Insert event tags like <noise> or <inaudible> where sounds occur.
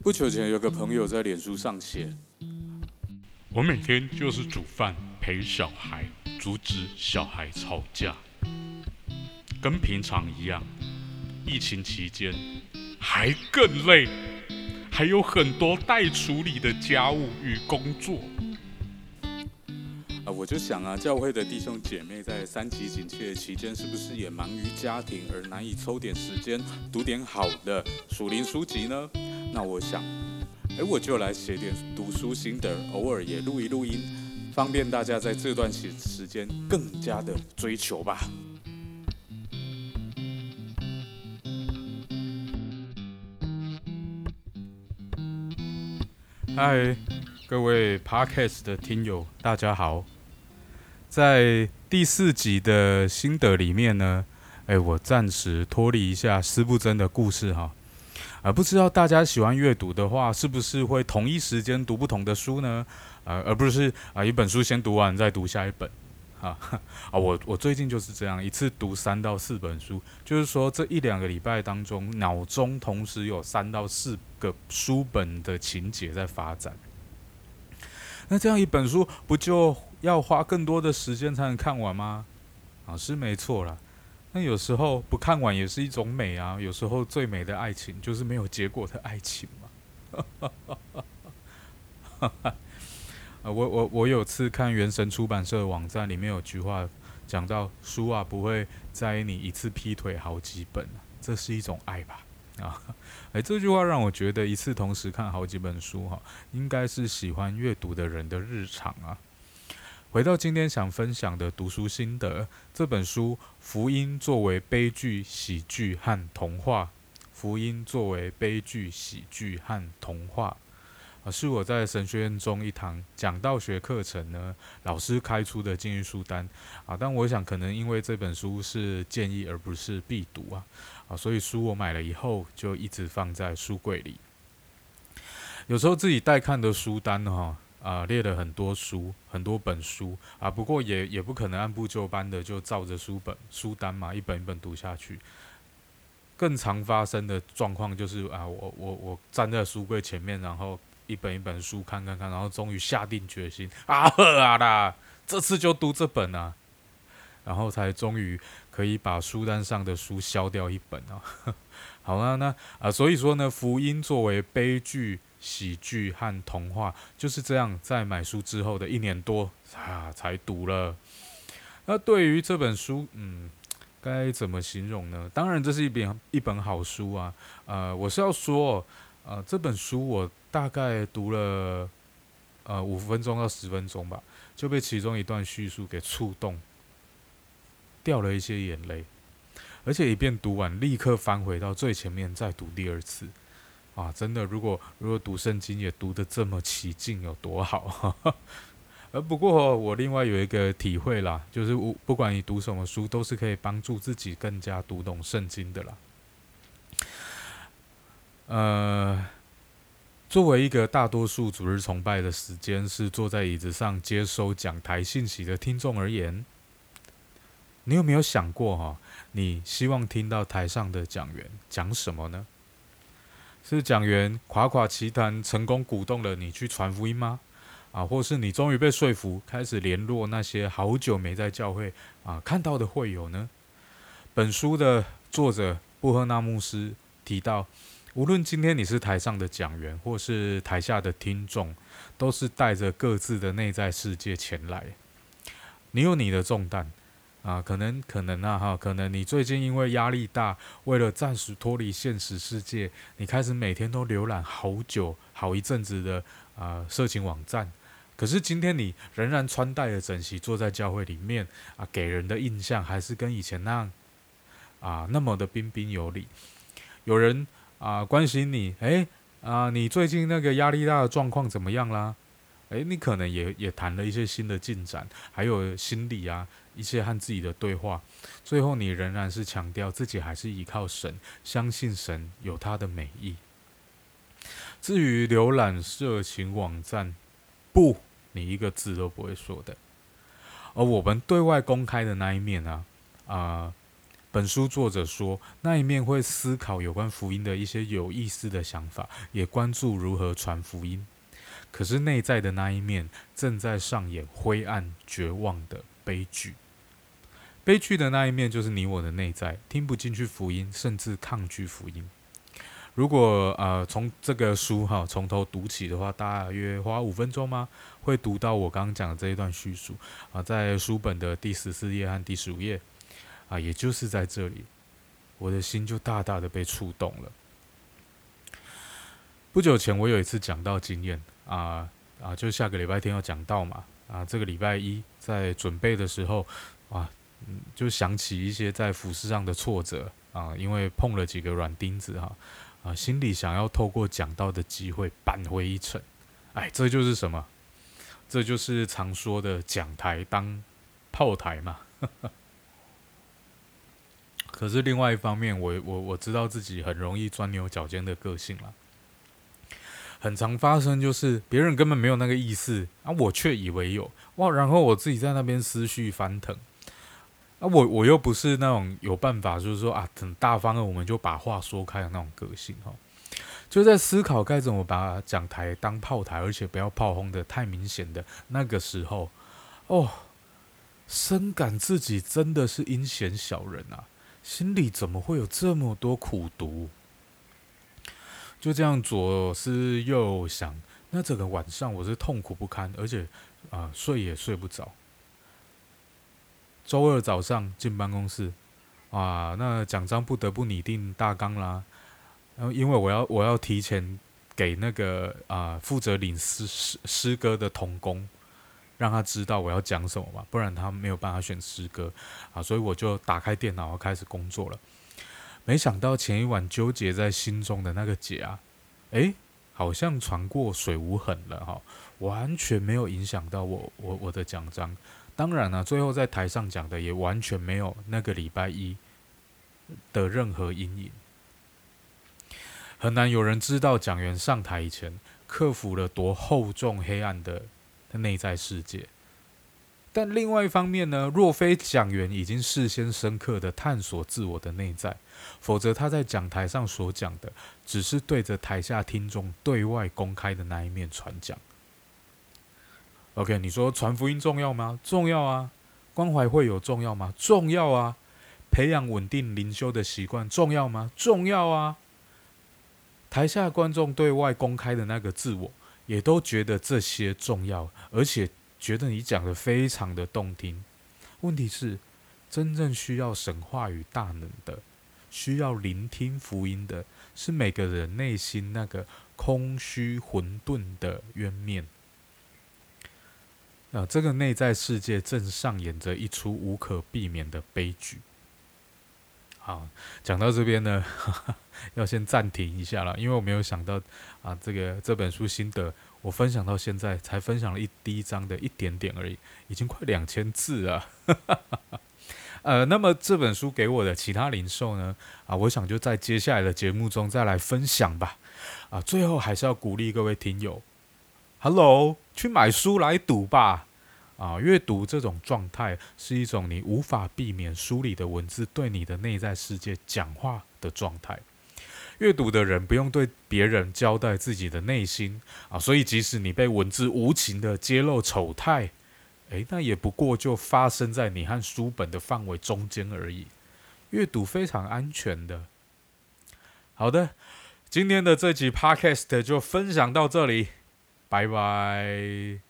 不久前有个朋友在脸书上写：“我每天就是煮饭、陪小孩、阻止小孩吵架，跟平常一样。疫情期间还更累，还有很多待处理的家务与工作。”啊，我就想啊，教会的弟兄姐妹在三级警戒期间，是不是也忙于家庭而难以抽点时间读点好的属灵书籍呢？那我想，哎，我就来写点读书心得，偶尔也录一录音，方便大家在这段时时间更加的追求吧。嗨，各位 Podcast 的听友，大家好。在第四集的心得里面呢，哎，我暂时脱离一下施不真的故事哈。啊，不知道大家喜欢阅读的话，是不是会同一时间读不同的书呢？啊，而不是啊一本书先读完再读下一本，啊啊，我我最近就是这样，一次读三到四本书，就是说这一两个礼拜当中，脑中同时有三到四个书本的情节在发展。那这样一本书不就要花更多的时间才能看完吗？啊，是没错啦。那有时候不看完也是一种美啊。有时候最美的爱情就是没有结果的爱情嘛。啊，<laughs> 我我我有次看原神出版社的网站，里面有句话讲到：书啊不会在意你一次劈腿好几本，这是一种爱吧？<laughs> 啊，哎，这句话让我觉得一次同时看好几本书哈，应该是喜欢阅读的人的日常啊。回到今天想分享的读书心得，这本书《福音作为悲剧、喜剧和童话》，《福音作为悲剧、喜剧和童话》啊，是我在神学院中一堂讲道学课程呢，老师开出的禁欲书单啊。但我想，可能因为这本书是建议而不是必读啊，啊，所以书我买了以后就一直放在书柜里。有时候自己带看的书单哈。啊，列了很多书，很多本书啊，不过也也不可能按部就班的就照着书本书单嘛，一本一本读下去。更常发生的状况就是啊，我我我站在书柜前面，然后一本一本书看看看，然后终于下定决心啊呵啊啦，这次就读这本啊，然后才终于可以把书单上的书消掉一本啊。<laughs> 好了，那啊，所以说呢，福音作为悲剧。喜剧和童话就是这样，在买书之后的一年多啊，才读了。那对于这本书，嗯，该怎么形容呢？当然，这是一本一本好书啊。呃，我是要说，呃，这本书我大概读了呃五分钟到十分钟吧，就被其中一段叙述给触动，掉了一些眼泪，而且一遍读完，立刻翻回到最前面，再读第二次。啊，真的，如果如果读圣经也读得这么起劲，有多好？而 <laughs> 不过我另外有一个体会啦，就是我不管你读什么书，都是可以帮助自己更加读懂圣经的啦。呃，作为一个大多数主日崇拜的时间是坐在椅子上接收讲台信息的听众而言，你有没有想过哈？你希望听到台上的讲员讲什么呢？是讲员夸夸其谈，成功鼓动了你去传福音吗？啊，或是你终于被说服，开始联络那些好久没在教会啊看到的会友呢？本书的作者布赫纳牧师提到，无论今天你是台上的讲员，或是台下的听众，都是带着各自的内在世界前来。你有你的重担。啊，可能可能啊，哈，可能你最近因为压力大，为了暂时脱离现实世界，你开始每天都浏览好久、好一阵子的啊色情网站。可是今天你仍然穿戴着整齐，坐在教会里面啊，给人的印象还是跟以前那样啊那么的彬彬有礼。有人啊关心你，诶，啊，你最近那个压力大的状况怎么样啦？诶，你可能也也谈了一些新的进展，还有心理啊。一些和自己的对话，最后你仍然是强调自己还是依靠神，相信神有他的美意。至于浏览色情网站，不，你一个字都不会说的。而我们对外公开的那一面呢？啊，本书作者说，那一面会思考有关福音的一些有意思的想法，也关注如何传福音。可是内在的那一面正在上演灰暗、绝望的悲剧。悲剧的那一面就是你我的内在听不进去福音，甚至抗拒福音。如果呃从这个书哈从头读起的话，大约花五分钟吗？会读到我刚刚讲的这一段叙述啊，在书本的第十四页和第十五页啊，也就是在这里，我的心就大大的被触动了。不久前我有一次讲到经验啊啊，就下个礼拜天要讲到嘛啊，这个礼拜一在准备的时候啊，就想起一些在服饰上的挫折啊，因为碰了几个软钉子哈啊，心里想要透过讲到的机会扳回一城，哎，这就是什么？这就是常说的讲台当炮台嘛。<laughs> 可是另外一方面，我我我知道自己很容易钻牛角尖的个性了，很常发生就是别人根本没有那个意思啊，我却以为有哇，然后我自己在那边思绪翻腾啊，我我又不是那种有办法就是说啊，很大方的我们就把话说开的那种个性哈。就在思考该怎么把讲台当炮台，而且不要炮轰的太明显的那个时候，哦，深感自己真的是阴险小人啊！心里怎么会有这么多苦毒？就这样左思右想，那整个晚上我是痛苦不堪，而且啊睡也睡不着。周二早上进办公室，啊，那奖章不得不拟定大纲啦。然后，因为我要我要提前给那个啊负责领诗诗诗歌的童工，让他知道我要讲什么嘛，不然他没有办法选诗歌啊，所以我就打开电脑开始工作了。没想到前一晚纠结在心中的那个结啊，诶，好像传过水无痕了哈，完全没有影响到我我我的奖章。当然了，最后在台上讲的也完全没有那个礼拜一的任何阴影。很难有人知道蒋元上台以前克服了多厚重黑暗的内在世界，但另外一方面呢，若非讲员已经事先深刻的探索自我的内在，否则他在讲台上所讲的只是对着台下听众对外公开的那一面传讲。OK，你说传福音重要吗？重要啊。关怀会有重要吗？重要啊。培养稳定灵修的习惯重要吗？重要啊。台下观众对外公开的那个自我，也都觉得这些重要，而且觉得你讲的非常的动听。问题是，真正需要神话与大能的，需要聆听福音的，是每个人内心那个空虚混沌的渊面。啊，这个内在世界正上演着一出无可避免的悲剧。好，讲到这边呢，<laughs> 要先暂停一下了，因为我没有想到啊，这个这本书心得我分享到现在才分享了一第一章的一点点而已，已经快两千字了。<laughs> 呃，那么这本书给我的其他零售呢？啊，我想就在接下来的节目中再来分享吧。啊，最后还是要鼓励各位听友，Hello，去买书来读吧。啊，阅读这种状态是一种你无法避免梳理的文字对你的内在世界讲话的状态。阅读的人不用对别人交代自己的内心啊，所以即使你被文字无情的揭露丑态，诶，那也不过就发生在你和书本的范围中间而已。阅读非常安全的。好的，今天的这集 Podcast 就分享到这里，拜拜。